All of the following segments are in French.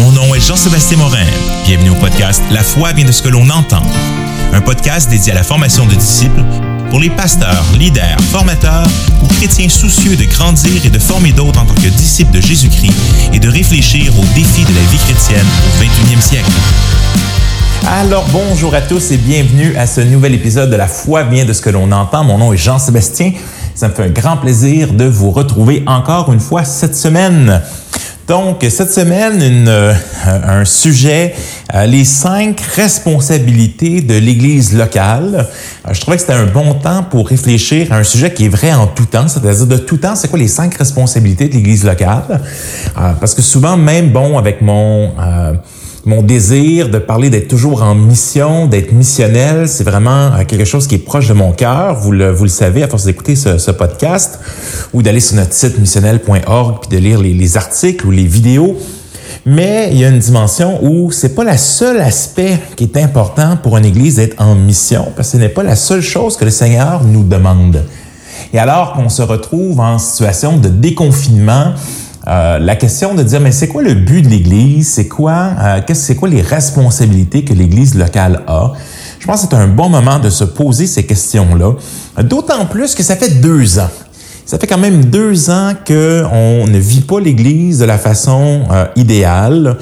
Mon nom est Jean-Sébastien Morin. Bienvenue au podcast La foi vient de ce que l'on entend. Un podcast dédié à la formation de disciples pour les pasteurs, leaders, formateurs ou chrétiens soucieux de grandir et de former d'autres en tant que disciples de Jésus-Christ et de réfléchir aux défis de la vie chrétienne au 21e siècle. Alors bonjour à tous et bienvenue à ce nouvel épisode de La foi vient de ce que l'on entend. Mon nom est Jean-Sébastien. Ça me fait un grand plaisir de vous retrouver encore une fois cette semaine. Donc, cette semaine, une, euh, un sujet, euh, les cinq responsabilités de l'Église locale. Euh, je trouvais que c'était un bon temps pour réfléchir à un sujet qui est vrai en tout temps, c'est-à-dire de tout temps, c'est quoi les cinq responsabilités de l'Église locale? parce que souvent, même, bon, avec mon mon désir de parler d'être toujours en mission, d'être missionnel, c'est vraiment euh, quelque chose qui est proche de mon cœur. Vous le, vous le savez à force d'écouter ce, podcast ou d'aller sur notre site missionnel.org puis de lire les, les, articles ou les vidéos. Mais il y a une dimension où c'est pas le seul aspect qui est important pour une église d'être en mission parce que ce n'est pas la seule chose que le Seigneur nous demande. Et alors qu'on se retrouve en situation de déconfinement, euh, la question de dire, mais c'est quoi le but de l'Église? C'est quoi, euh, c'est quoi les responsabilités que l'Église locale a? Je pense que c'est un bon moment de se poser ces questions-là. D'autant plus que ça fait deux ans. Ça fait quand même deux ans qu'on ne vit pas l'Église de la façon euh, idéale,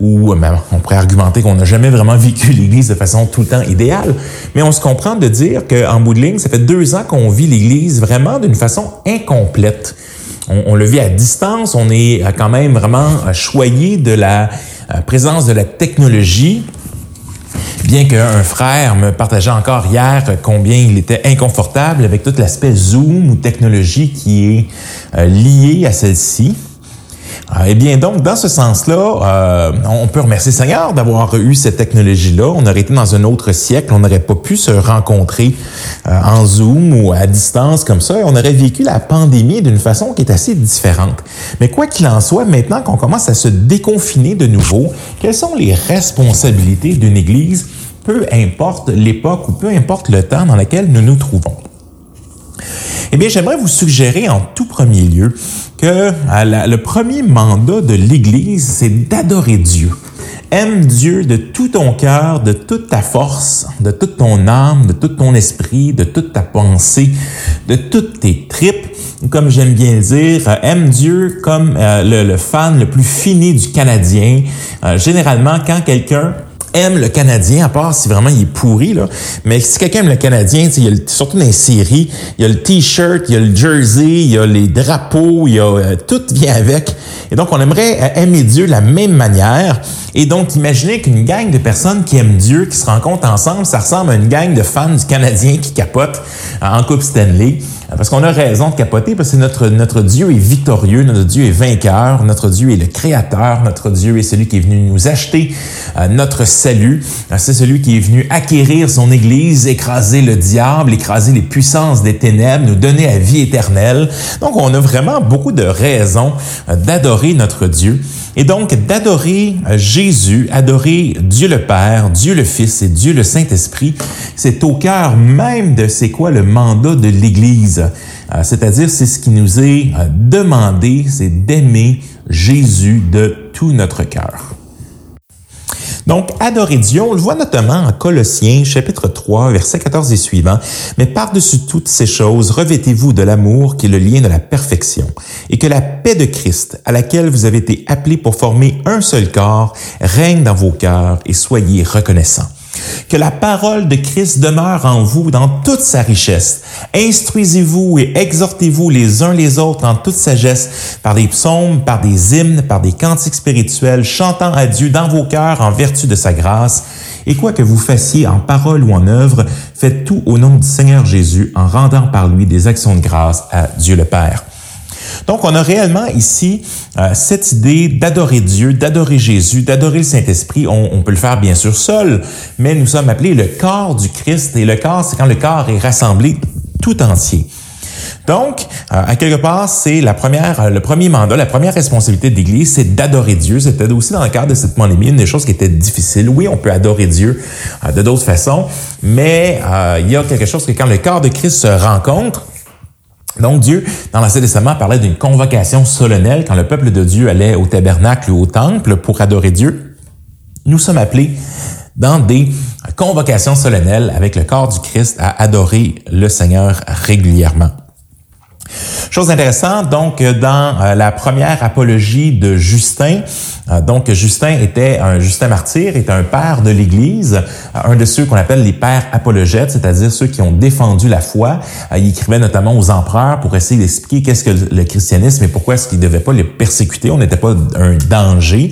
ou même, on pourrait argumenter qu'on n'a jamais vraiment vécu l'Église de façon tout le temps idéale, mais on se comprend de dire qu'en bout de ligne, ça fait deux ans qu'on vit l'Église vraiment d'une façon incomplète on, le vit à distance, on est quand même vraiment choyé de la euh, présence de la technologie. Bien qu'un frère me partageait encore hier combien il était inconfortable avec tout l'aspect Zoom ou technologie qui est euh, lié à celle-ci. Ah, eh bien, donc, dans ce sens-là, euh, on peut remercier Seigneur d'avoir eu cette technologie-là. On aurait été dans un autre siècle, on n'aurait pas pu se rencontrer euh, en Zoom ou à distance comme ça, on aurait vécu la pandémie d'une façon qui est assez différente. Mais quoi qu'il en soit, maintenant qu'on commence à se déconfiner de nouveau, quelles sont les responsabilités d'une Église, peu importe l'époque ou peu importe le temps dans lequel nous nous trouvons? Eh bien, j'aimerais vous suggérer en tout premier lieu que le premier mandat de l'Église, c'est d'adorer Dieu. Aime Dieu de tout ton cœur, de toute ta force, de toute ton âme, de tout ton esprit, de toute ta pensée, de toutes tes tripes. Comme j'aime bien dire, aime Dieu comme euh, le, fan le plus fini du Canadien. Euh, généralement, quand quelqu'un aime le Canadien, à part si vraiment il est pourri, là. Mais si quelqu'un aime le Canadien, il y a surtout dans les séries, il y a le t-shirt, il y a le jersey, il y a les drapeaux, il y a euh, tout vient avec. Et donc, on aimerait euh, aimer Dieu de la même manière. Et donc, imaginez qu'une gang de personnes qui aiment Dieu, qui se rencontrent ensemble, ça ressemble à une gang de fans du Canadien qui capotent euh, en Coupe Stanley. Parce qu'on a raison de capoter, parce que notre, notre Dieu est victorieux, notre Dieu est vainqueur, notre Dieu est le créateur, notre Dieu est celui qui est venu nous acheter euh, notre salut. Euh, c'est celui qui est venu acquérir son Église, écraser le diable, écraser les puissances des ténèbres, nous donner la vie éternelle. Donc, on a vraiment beaucoup de raisons euh, d'adorer notre Dieu. Et donc, d'adorer Jésus, adorer Dieu le Père, Dieu le Fils et Dieu le Saint-Esprit, c'est au cœur même de c'est quoi le mandat de l'Église. Euh, c'est-à-dire, c'est ce qui nous est euh, demandé, c'est d'aimer Jésus de tout notre cœur. Donc, adorer Dieu, on le voit notamment en Colossiens, chapitre 3, versets 14 et suivants. Mais par-dessus toutes ces choses, revêtez-vous de l'amour qui est le lien de la perfection, et que la paix de Christ, à laquelle vous avez été appelés pour former un seul corps, règne dans vos cœurs et soyez reconnaissants. Que la parole de Christ demeure en vous dans toute sa richesse. Instruisez-vous et exhortez-vous les uns les autres en toute sagesse par des psaumes, par des hymnes, par des cantiques spirituels, chantant à Dieu dans vos cœurs en vertu de sa grâce. Et quoi que vous fassiez en parole ou en œuvre, faites tout au nom du Seigneur Jésus en rendant par lui des actions de grâce à Dieu le Père. Donc, on a réellement ici euh, cette idée d'adorer Dieu, d'adorer Jésus, d'adorer le Saint-Esprit. On, peut le faire bien sûr seul, mais nous sommes appelés le corps du Christ. Et le corps, c'est quand le corps est rassemblé tout entier. Donc, euh, à quelque part, c'est la première, euh, le premier mandat, la première responsabilité de l'Église, c'est d'adorer Dieu. C'était aussi dans le cadre de cette pandémie une des choses qui était difficile. Oui, on peut adorer Dieu de d'autres façons, mais il y a quelque chose que quand le corps de Christ se rencontre, Donc Dieu, dans l'Ancien Testament, parlait d'une convocation solennelle quand le peuple de Dieu allait au tabernacle ou au temple pour adorer Dieu. Nous sommes appelés dans des convocations solennelles avec le corps du Christ à adorer le Seigneur régulièrement. Chose intéressante, donc, dans euh, la première apologie de Justin, euh, donc Justin était un Justin martyr, était un père de l'Église, euh, un de ceux qu'on appelle les pères apologètes, c'est-à-dire ceux qui ont défendu la foi. Il écrivait notamment aux empereurs pour essayer d'expliquer qu'est-ce que le christianisme et pourquoi est-ce qu'ils ne devaient pas les persécuter. On n'était pas un danger.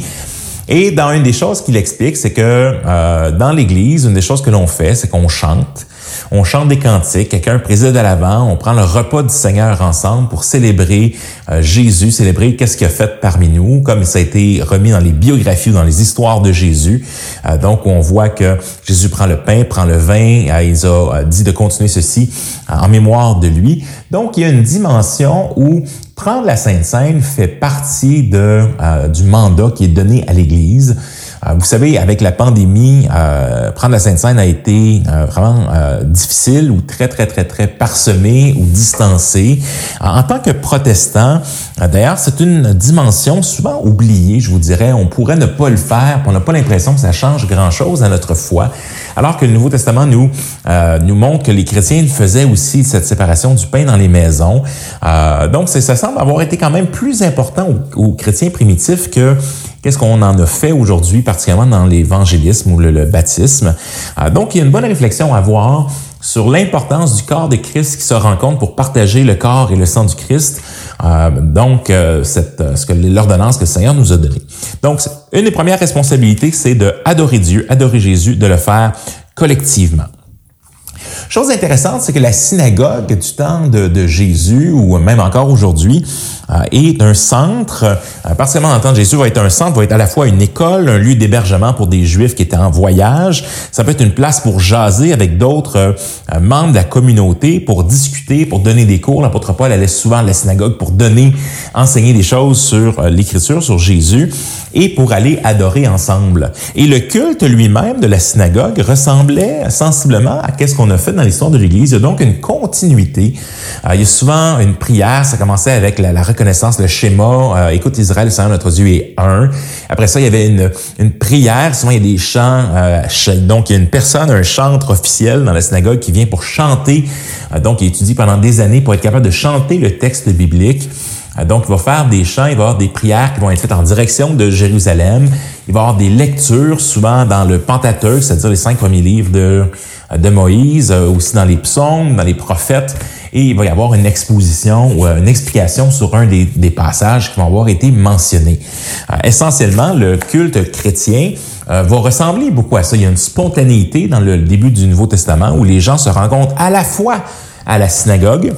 Et dans une des choses qu'il explique, c'est que dans l'Église, une des choses que l'on fait, c'est qu'on chante. On chante des cantiques, quelqu'un préside à l'avant, on prend le repas du Seigneur ensemble pour célébrer euh, Jésus, célébrer qu'est-ce qu'il a fait parmi nous, comme ça a été remis dans les biographies dans les histoires de Jésus. Euh, donc, on voit que Jésus prend le pain, prend le vin, euh, il a dit de continuer ceci en mémoire de lui. Donc, il y a une dimension où prendre la Sainte Seine fait partie de, du mandat qui est donné à l'Église. Euh, vous savez, avec la pandémie, euh, prendre la Sainte-Seine a été euh, vraiment difficile ou très, très, très, très parsemé ou distancé. En tant que protestant, d'ailleurs, c'est une dimension souvent oubliée, je vous dirais. On pourrait ne pas le faire, on n'a pas l'impression que ça change grand-chose à notre foi. Alors que le Nouveau Testament nous, nous montre que les chrétiens faisaient aussi cette séparation du pain dans les maisons. donc, ça semble avoir été quand même plus important aux, chrétiens primitifs que Qu'est-ce qu'on en a fait aujourd'hui, particulièrement dans l'évangélisme ou le, baptisme? Euh, donc, il y a une bonne réflexion à avoir sur l'importance du corps de Christ qui se rencontre pour partager le corps et le sang du Christ. Euh, donc, euh, cette, ce que l'ordonnance que le Seigneur nous a donnée. Donc, une des premières responsabilités, c'est de adorer Dieu, adorer Jésus, de le faire collectivement. Chose intéressante, c'est que la synagogue du temps de, Jésus, ou même encore aujourd'hui, euh, est un centre, euh, dans le temps de Jésus, va être un centre, va être à la fois une école, un lieu d'hébergement pour des Juifs qui étaient en voyage. Ça peut être une place pour jaser avec d'autres euh, membres de la communauté, pour discuter, pour donner des cours. L'apôtre Paul allait souvent à la synagogue pour donner, enseigner des choses sur l'Écriture, sur Jésus, et pour aller adorer ensemble. Et le culte lui-même de la synagogue ressemblait sensiblement à ce qu'on a fait dans l'histoire de l'Église. Il y a donc une continuité. il y a souvent une prière, ça commençait avec la, la connaissance, le schéma, euh, écoute Israël, le Seigneur notre Dieu est un. Après ça, il y avait une, une prière, souvent il y a des chants, euh, donc il y a une personne, un chantre officiel dans la synagogue qui vient pour chanter, euh, donc il étudie pendant des années pour être capable de chanter le texte biblique. Donc, il va faire des chants, il va y avoir des prières qui vont être faites en direction de Jérusalem. Il va y avoir des lectures, souvent dans le Pentateuque, c'est-à-dire les cinq premiers livres de, de Moïse, aussi dans les psaumes, dans les prophètes et il va y avoir une exposition ou euh, une explication sur un des, passages qui vont avoir été mentionnés. Euh, essentiellement, le culte chrétien euh, va ressembler beaucoup à ça. Il y a une spontanéité dans le début du Nouveau Testament où les gens se rencontrent à la fois à la synagogue,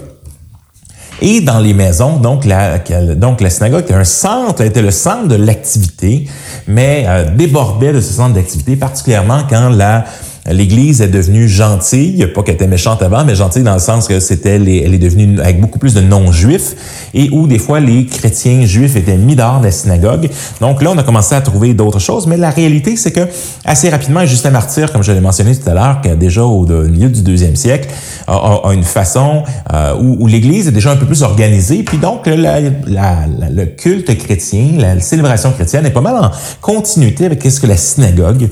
et dans les maisons. Donc la, donc la synagogue était un centre, était le centre de l'activité, mais débordait de ce centre d'activité, particulièrement quand la L'Église est devenue gentille, pas qu'elle était méchante avant, mais gentille dans le sens que c'était, elle est devenue avec beaucoup plus de non-juifs, et où des fois les chrétiens juifs étaient mis dehors de la synagogue. Donc là, on a commencé à trouver d'autres choses, mais la réalité, c'est que assez rapidement, Justin Martyr, comme je l'ai mentionné tout à l'heure, qui a déjà au, milieu du deuxième siècle, a, une façon euh, où, l'Église est déjà un peu plus organisée, puis donc le culte chrétien, la célébration chrétienne est pas mal en continuité avec ce que la synagogue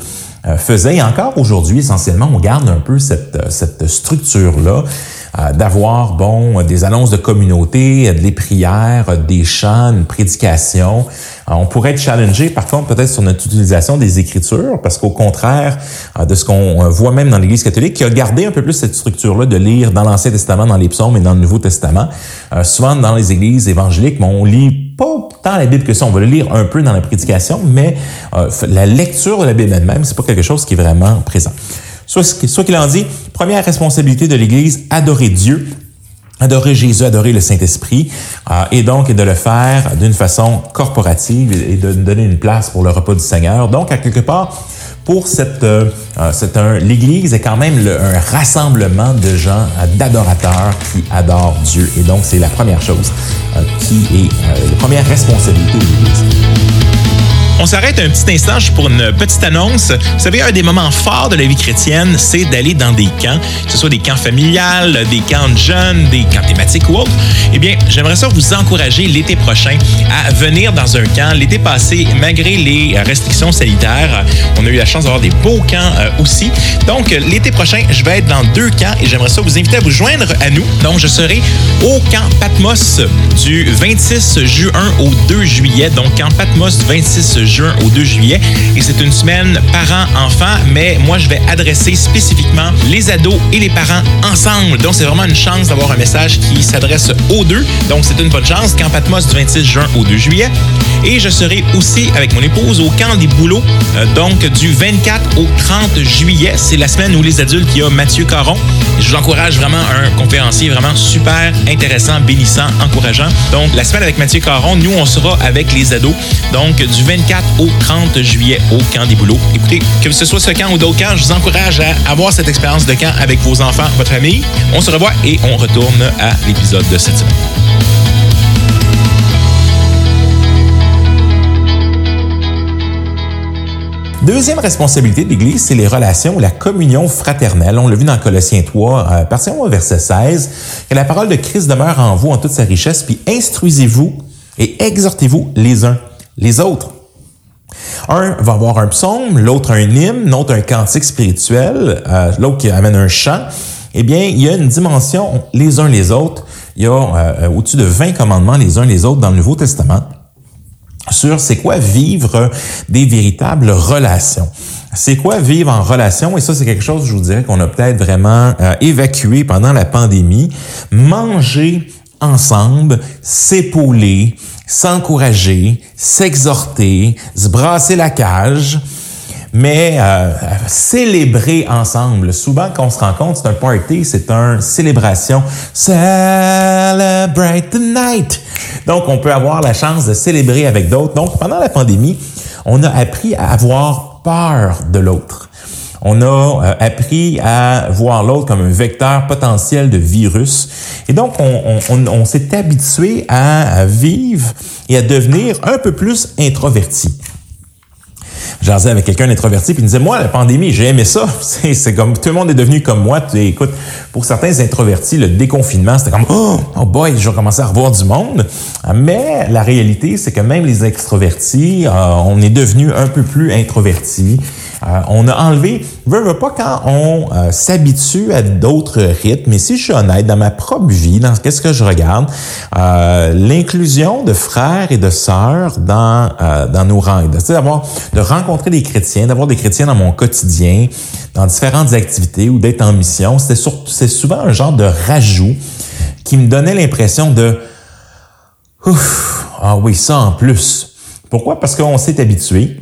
faisait. Et encore aujourd'hui, essentiellement, on garde un peu cette, euh, cette structure-là euh, d'avoir, bon, des annonces de communauté, des prières, des chants, une prédication. on pourrait être challengé, par contre, peut-être sur notre utilisation des Écritures, parce qu'au contraire de ce qu'on voit même dans l'Église catholique, qui a gardé un peu plus cette structure-là de lire dans l'Ancien Testament, dans les psaumes et dans le Nouveau Testament, souvent dans les églises évangéliques, on lit pas tant la Bible que ça. On va le lire un peu dans la prédication, mais euh, la lecture de la Bible elle-même, c'est pas quelque chose qui est vraiment présent. Soit, qu'il en dit, première responsabilité de l'Église, adorer Dieu, adorer Jésus, adorer le Saint-Esprit, euh, et donc de le faire d'une façon corporative et de donner une place pour le repas du Seigneur. Donc, à quelque part, pour cette, euh, euh, c'est un, l'Église est quand même un rassemblement de gens, euh, d'adorateurs qui adorent Dieu. Et donc, c'est la première chose qui est la première responsabilité de l'Église. On s'arrête un petit instant pour une petite annonce. Vous savez, un des moments forts de la vie chrétienne, c'est d'aller dans des camps, que ce soit des camps familiales, des camps de jeunes, des camps thématiques ou autres. Eh bien, j'aimerais ça vous encourager l'été prochain à venir dans un camp. L'été passé, malgré les restrictions sanitaires, on a eu la chance d'avoir des beaux camps euh, aussi. Donc, l'été prochain, je vais être dans deux camps et j'aimerais ça vous inviter à vous joindre à nous. Donc, je serai au camp Patmos du 26 juin au 2 juillet. Donc, camp Patmos du 26 juin au 2 juillet. Et c'est une semaine parents-enfants, mais moi, je vais adresser spécifiquement les ados et les parents ensemble. Donc, c'est vraiment une chance d'avoir un message qui s'adresse aux deux. Donc, c'est une bonne chance. Camp Patmos du 26 juin au 2 juillet. Et je serai aussi avec mon épouse au camp des boulots, euh, donc du 24 au 30 juillet. C'est la semaine où les adultes, il y a Mathieu Caron. Je vous encourage vraiment un conférencier vraiment super intéressant, bénissant, encourageant. Donc, la semaine avec Mathieu Caron, nous, on sera avec les ados. Donc, du 24 au 30 juillet au camp des boulots. Écoutez, que ce soit ce camp ou d'autres camps, je vous encourage à avoir cette expérience de camp avec vos enfants, votre famille. On se revoit et on retourne à l'épisode de cette semaine. Deuxième responsabilité de l'Église, c'est les relations ou la communion fraternelle. On l'a vu dans Colossiens 3, euh, partie verset 16, que la parole de Christ demeure en vous en toute sa richesse, puis instruisez-vous et exhortez-vous les uns les autres. Un va avoir un psaume, l'autre un hymne, l'autre un cantique spirituel, euh, l'autre qui amène un chant. Eh bien, il y a une dimension les uns les autres. Il y a euh, au-dessus de 20 commandements les uns les autres dans le Nouveau Testament sur c'est quoi vivre des véritables relations. C'est quoi vivre en relation? Et ça, c'est quelque chose, je vous dirais, qu'on a peut-être vraiment euh, évacué pendant la pandémie. Manger ensemble, s'épauler, s'encourager, s'exhorter, se brasser la cage, mais euh, célébrer ensemble. Souvent, quand on se rencontre, c'est un party, c'est une célébration. Celebrate the night. Donc, on peut avoir la chance de célébrer avec d'autres. Donc, pendant la pandémie, on a appris à avoir peur de l'autre. On a euh, appris à voir l'autre comme un vecteur potentiel de virus. Et donc, on, on, on s'est habitué à vivre et à devenir un peu plus introverti jasais avec quelqu'un d'introverti, puis il me disait, moi, la pandémie, j'ai aimé ça. C'est comme, tout le monde est devenu comme moi. Écoute, pour certains introvertis, le déconfinement, c'était comme, oh, oh boy, je vais commencer à revoir du monde. Mais la réalité, c'est que même les extrovertis, euh, on est devenu un peu plus introvertis. Euh, on a enlevé, veux, veux pas quand on euh, s'habitue à d'autres rythmes, mais si je suis honnête, dans ma propre vie, dans qu'est-ce que je regarde, euh, l'inclusion de frères et de sœurs dans, dans nos rangs, d'avoir, de rencontrer des chrétiens, d'avoir des chrétiens dans mon quotidien, dans différentes activités ou d'être en mission, c'est souvent un genre de rajout qui me donnait l'impression de, ouf, ah oui, ça en plus. Pourquoi? Parce qu'on s'est habitué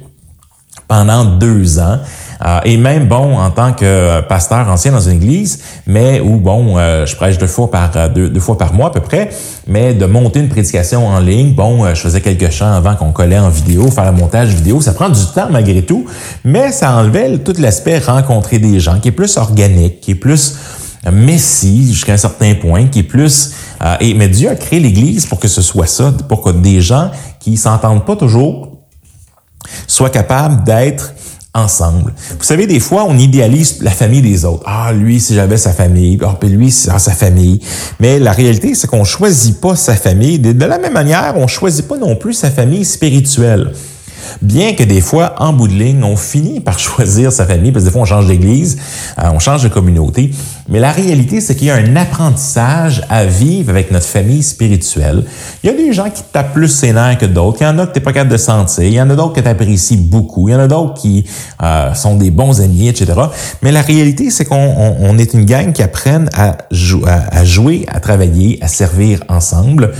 pendant deux ans. Euh, et même, bon, en tant que pasteur ancien dans une église, mais où, bon, euh, je prêche deux fois par euh, deux, deux, fois par mois à peu près, mais de monter une prédication en ligne, bon, je faisais quelques chants avant qu'on collait en vidéo, faire le montage vidéo, ça prend du temps malgré tout, mais ça enlevait tout l'aspect rencontrer des gens, qui est plus organique, qui est plus messie jusqu'à un certain point, qui est plus... et, mais Dieu a créé l'Église pour que ce soit ça, pour que des gens qui s'entendent pas toujours soient capables d'être ensemble. Vous savez, des fois, on idéalise la famille des autres. Ah, lui, si j'avais sa famille. Ah, puis lui, c'est sa famille. Mais la réalité, c'est qu'on choisit pas sa famille. De la même manière, on choisit pas non plus sa famille spirituelle. Bien que des fois, en bout de ligne, on finit par choisir sa famille, parce que des fois, on change d'église, euh, on change de communauté. Mais la réalité, c'est qu'il y a un apprentissage à vivre avec notre famille spirituelle. Il y a des gens qui tapent plus ses que d'autres. Il y en a que tu n'es pas capable de sentir. Il y en a d'autres que tu apprécies beaucoup. Il y en a d'autres qui euh, sont des bons amis, etc. Mais la réalité, c'est qu'on est une gang qui apprenne à, à jouer, à travailler, à servir ensemble.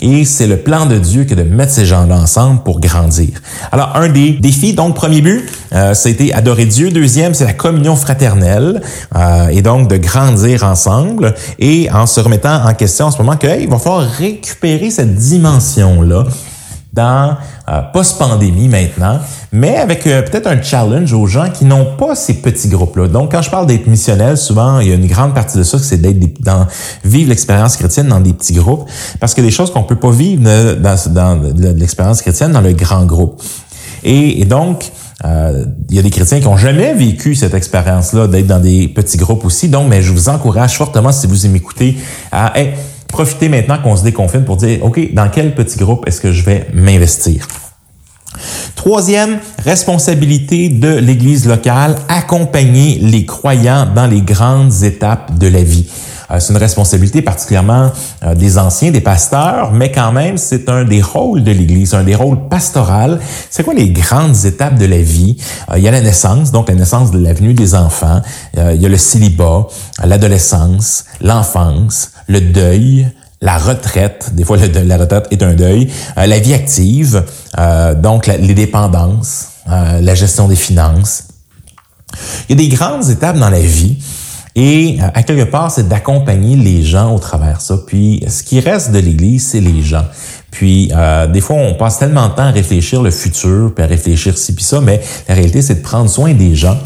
Et c'est le plan de Dieu que de mettre ces gens-là ensemble pour grandir. Alors, un des défis, donc, premier but, euh, c'était adorer Dieu. Deuxième, c'est la communion fraternelle. Euh, et donc, de grandir ensemble. Et en se remettant en question en ce moment qu'il va falloir récupérer cette dimension-là dans euh, post-pandémie maintenant, mais avec euh, peut-être un challenge aux gens qui n'ont pas ces petits groupes-là. Donc, quand je parle d'être missionnel, souvent, il y a une grande partie de ça, c'est d'être dans vivre l'expérience chrétienne dans des petits groupes, parce que des choses qu'on peut pas vivre dans, dans, l'expérience chrétienne dans le grand groupe. Et, donc, euh, il y a des chrétiens qui ont jamais vécu cette expérience-là d'être dans des petits groupes aussi. Donc, mais je vous encourage fortement, si vous m'écoutez, à profiter maintenant qu'on se déconfine pour dire, OK, dans quel petit groupe est-ce que je vais m'investir? Troisième responsabilité de l'Église locale, accompagner les croyants dans les grandes étapes de la vie. Euh, c'est une responsabilité particulièrement euh, des anciens, des pasteurs, mais quand même, c'est un des rôles de l'Église, un des rôles pastoral. C'est quoi les grandes étapes de la vie? Euh, il y a la naissance, donc la naissance de la venue des enfants. il y a le célibat, l'adolescence, l'enfance, le deuil, la retraite, des fois la retraite est un deuil, la vie active, donc les dépendances, la gestion des finances. Il y a des grandes étapes dans la vie et euh, à quelque part, c'est d'accompagner les gens au travers ça. Puis, ce qui reste de l'Église, c'est les gens. Puis, euh, des fois, on passe tellement de temps à réfléchir le futur, puis à réfléchir ci, puis ça, mais la réalité, c'est de prendre soin des gens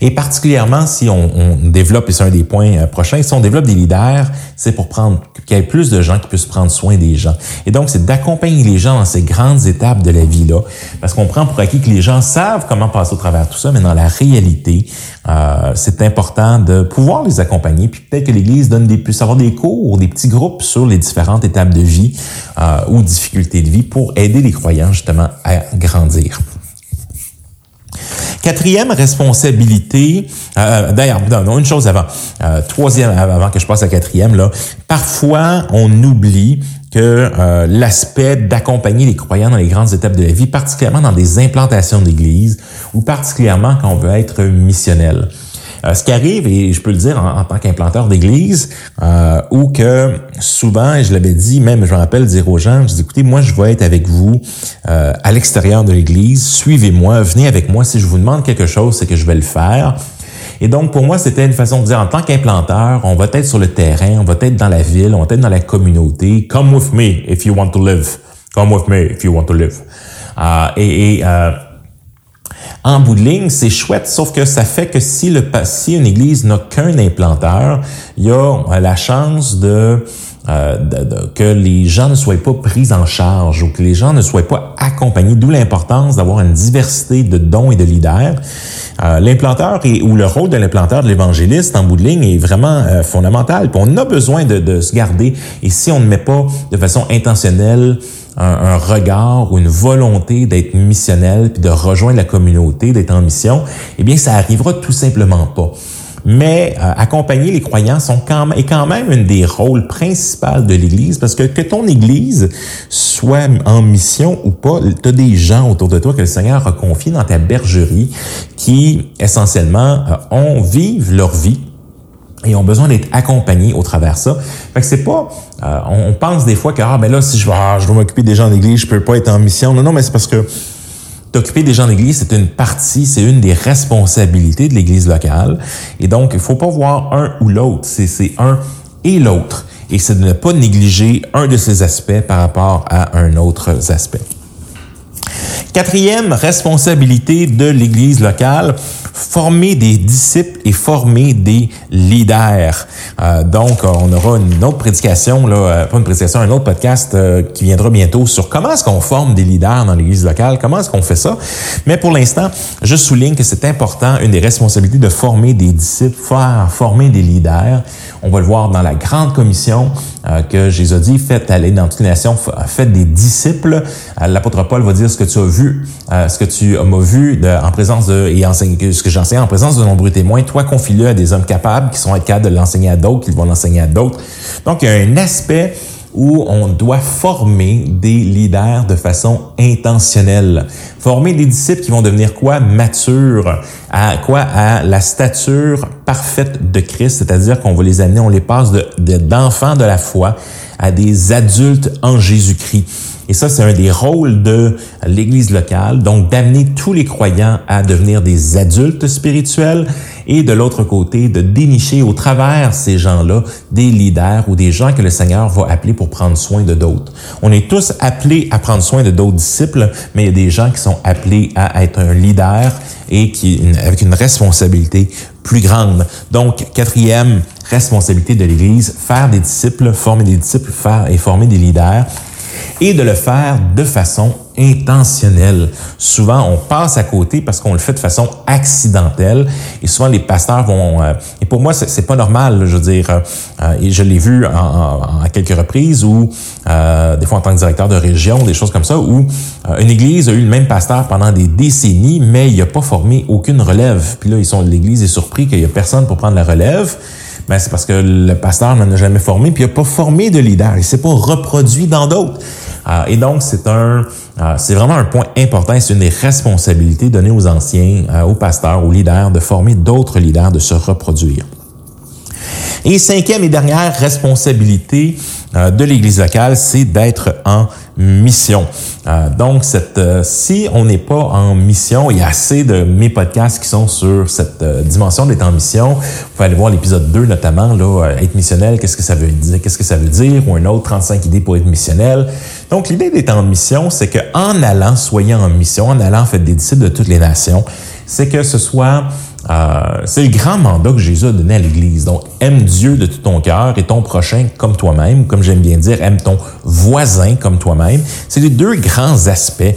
et particulièrement si on, développe, et c'est un des points euh, prochains, si on développe des leaders, c'est pour prendre qu'il y ait plus de gens qui puissent prendre soin des gens. Et donc, c'est d'accompagner les gens dans ces grandes étapes de la vie-là, parce qu'on prend pour acquis que les gens savent comment passer au travers de tout ça, mais dans la réalité, euh, c'est important de pouvoir les accompagner. Puis peut-être que l'Église donne des, puisse avoir des cours, des petits groupes sur les différentes étapes de vie euh, ou difficultés de vie pour aider les croyants justement à grandir. Quatrième responsabilité, euh, d'ailleurs, non, une chose avant, euh, troisième, avant que je passe à quatrième, là, parfois on oublie que euh, l'aspect d'accompagner les croyants dans les grandes étapes de la vie, particulièrement dans des implantations d'église ou particulièrement quand on veut être missionnel. Euh, ce qui arrive, et je peux le dire en, tant qu'implanteur d'église, euh, ou que souvent, et je l'avais dit, même je me rappelle dire aux gens, je dis, écoutez, moi je vais être avec vous euh, à l'extérieur de l'église, suivez-moi, venez avec moi, si je vous demande quelque chose, c'est que je vais le faire. Et donc, pour moi, c'était une façon de dire, en tant qu'implanteur, on va être sur le terrain, on va être dans la ville, on va être dans la communauté. Come with me if you want to live. Come with me if you want to live. Et, et en bout c'est chouette, sauf que ça fait que si, le, si une église n'a qu'un implanteur, il y a euh, la chance euh, que les gens ne soient pas pris en charge ou que les gens ne soient pas accompagnés, d'où l'importance d'avoir une diversité de dons et de leaders. Euh, l'implanteur et, ou le rôle de l'implanteur de l'évangéliste en bout de ligne est vraiment fondamental. Puis on a besoin de, de, se garder. Et si on ne met pas de façon intentionnelle un, regard ou une volonté d'être missionnel puis de rejoindre la communauté, d'être en mission, eh bien, ça arrivera tout simplement pas. Mais euh, accompagner les croyants sont quand même, est quand même un des rôles principaux de l'Église parce que que ton Église soit en mission ou pas, tu as des gens autour de toi que le Seigneur a confiés dans ta bergerie qui essentiellement euh, ont vivent leur vie et ont besoin d'être accompagnés au travers de ça. Fait que c'est pas, euh, on pense des fois que ah ben là si je ah, je vais m'occuper des gens d'église, je peux pas être en mission. Non non, mais c'est parce que t'occuper des gens d'église, c'est une partie, c'est une des responsabilités de l'église locale. Et donc il faut pas voir un ou l'autre, c'est c'est un et l'autre. Et c'est de ne pas négliger un de ces aspects par rapport à un autre aspect. Quatrième responsabilité de l'Église locale, former des disciples et former des leaders. Euh, donc, on aura une autre prédication, là, euh, pas une prédication, un autre podcast euh, qui viendra bientôt sur comment est-ce qu'on forme des leaders dans l'Église locale, comment est-ce qu'on fait ça. Mais pour l'instant, je souligne que c'est important, une des responsabilités de former des disciples, faire former des leaders. On va le voir dans la grande commission que Jésus a dit, faites aller dans toutes les nations, faites des disciples. L'apôtre Paul va dire ce que tu as vu, ce que tu m'as vu de, en présence de, et enseigné, ce que j'enseigne en présence de nombreux témoins, toi confie-le à des hommes capables qui sont capables de l'enseigner à d'autres, qui vont l'enseigner à d'autres. Donc, il y a un aspect où on doit former des leaders de façon intentionnelle. Former des disciples qui vont devenir quoi? Matures. À quoi? À la stature parfaite de Christ, c'est-à-dire qu'on va les amener, on les passe d'enfants de, de la foi à des adultes en Jésus-Christ. Et ça, c'est un des rôles de l'Église locale, donc d'amener tous les croyants à devenir des adultes spirituels et de l'autre côté, de dénicher au travers ces gens-là des leaders ou des gens que le Seigneur va appeler pour prendre soin de d'autres. On est tous appelés à prendre soin de d'autres disciples, mais il y a des gens qui sont appelés à être un leader et qui avec une responsabilité plus grande. Donc, quatrième responsabilité de l'Église, faire des disciples, former des disciples, faire et former des leaders. Et de le faire de façon intentionnelle. Souvent, on passe à côté parce qu'on le fait de façon accidentelle et souvent les pasteurs vont... Euh, et pour moi, c'est pas normal, je veux dire, euh, et je l'ai vu en, à quelques reprises où, euh, des fois en tant que directeur de région, des choses comme ça, où une église a eu le même pasteur pendant des décennies, mais il n'a pas formé aucune relève. Puis là, ils sont l'église est surpris qu'il y a personne pour prendre la relève ben c'est parce que le pasteur n'en a jamais formé, puis il n'a pas formé de leader, il s'est pas reproduit dans d'autres. Euh, et donc, c'est un, euh, c'est vraiment un point important, c'est une des responsabilités données aux anciens, euh, aux pasteurs, aux leaders, de former d'autres leaders, de se reproduire. Et cinquième et dernière responsabilité de l'Église locale, c'est d'être en mission. Euh, donc, cette, euh, si on n'est pas en mission, il y a assez de mes podcasts qui sont sur cette euh, dimension d'être en mission. Vous pouvez aller voir l'épisode 2 notamment, là, être missionnel, qu'est-ce que ça veut dire, qu'est-ce que ça veut dire, ou un autre 35 idées pour être missionnel. Donc, l'idée d'être en mission, c'est qu'en allant, soyez en mission, en allant, faites des disciples de toutes les nations, c'est que ce soit euh, c'est le grand mandat que Jésus a donné à l'Église. Donc, aime Dieu de tout ton cœur et ton prochain comme toi-même, comme j'aime bien dire, aime ton voisin comme toi-même. C'est les deux grands aspects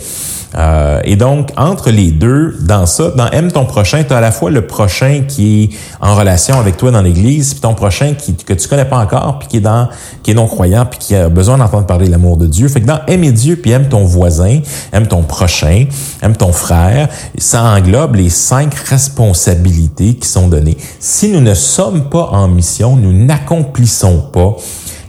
euh, et donc, entre les deux, dans ça, dans Aime ton prochain, tu as à la fois le prochain qui est en relation avec toi dans l'Église, puis ton prochain qui, que tu connais pas encore, puis qui est dans qui est non-croyant, puis qui a besoin d'entendre parler de l'amour de Dieu. Fait que dans Aimer Dieu, puis aime ton voisin, aime ton prochain, aime ton frère, ça englobe les cinq responsabilités qui sont données. Si nous ne sommes pas en mission, nous n'accomplissons pas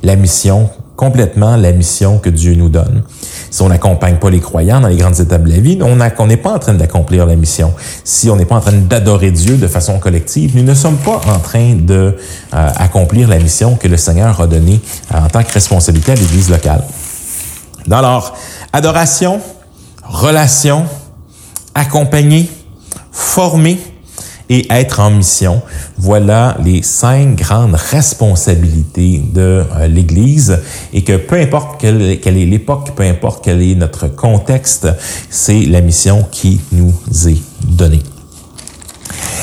la mission complètement la mission que Dieu nous donne. Si on n'accompagne pas les croyants dans les grandes étapes de la vie, on n'est pas en train d'accomplir la mission. Si on n'est pas en train d'adorer Dieu de façon collective, nous ne sommes pas en train de euh, accomplir la mission que le Seigneur a donnée euh, en tant que responsabilité à l'Église locale. Alors, adoration, relation, accompagner, former, et être en mission. Voilà les cinq grandes responsabilités de euh, l'Église et que peu importe quelle, est l'époque, peu importe quel est notre contexte, c'est la mission qui nous est donnée.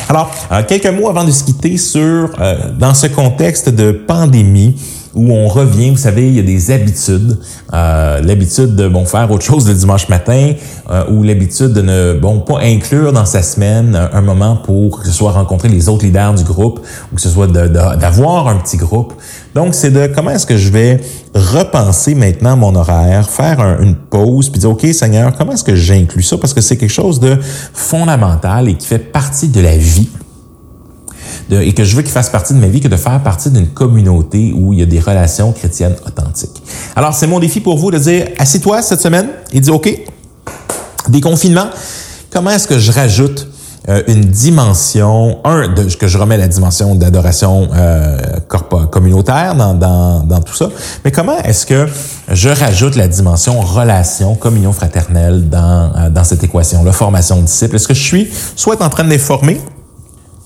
Alors, euh, quelques mots avant de se quitter sur, euh, dans ce contexte de pandémie, où on revient, vous savez, il y a des habitudes, euh, l'habitude de bon faire autre chose le dimanche matin, euh, ou l'habitude de ne bon pas inclure dans sa semaine un moment pour que ce soit rencontrer les autres leaders du groupe, ou que ce soit d'avoir un petit groupe. Donc, c'est de comment est-ce que je vais repenser maintenant mon horaire, faire une pause, puis dire, OK, Seigneur, comment est-ce que j'inclus ça? Parce que c'est quelque chose de fondamental et qui fait partie de la vie et que je veux qu'il fasse partie de ma vie que de faire partie d'une communauté où il y a des relations chrétiennes authentiques. Alors, c'est mon défi pour vous de dire, assieds-toi cette semaine et dis, OK, déconfinement, comment est-ce que je rajoute euh, une dimension, un, de, que je remets la dimension d'adoration euh, communautaire dans, dans, dans, tout ça, mais comment est-ce que je rajoute la dimension relation, communion fraternelle dans, euh, dans cette équation-là, formation de disciples? Est-ce que je suis soit en train de les former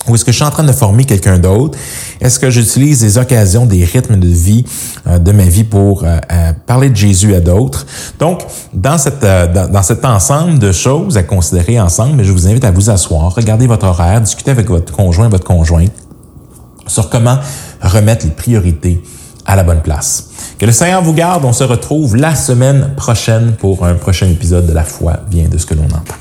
ou est-ce que je suis en train de former quelqu'un d'autre? Est-ce que j'utilise les occasions, des rythmes de vie euh, de ma vie pour euh, euh, parler de Jésus à d'autres? Donc, dans, cette, dans, cet ensemble de choses à considérer ensemble, je vous invite à vous asseoir, regarder votre horaire, discuter avec votre conjoint, votre conjointe sur comment remettre les priorités à la bonne place. Que le Seigneur vous garde. On se retrouve la semaine prochaine pour un prochain épisode de La foi vient de ce que l'on entend.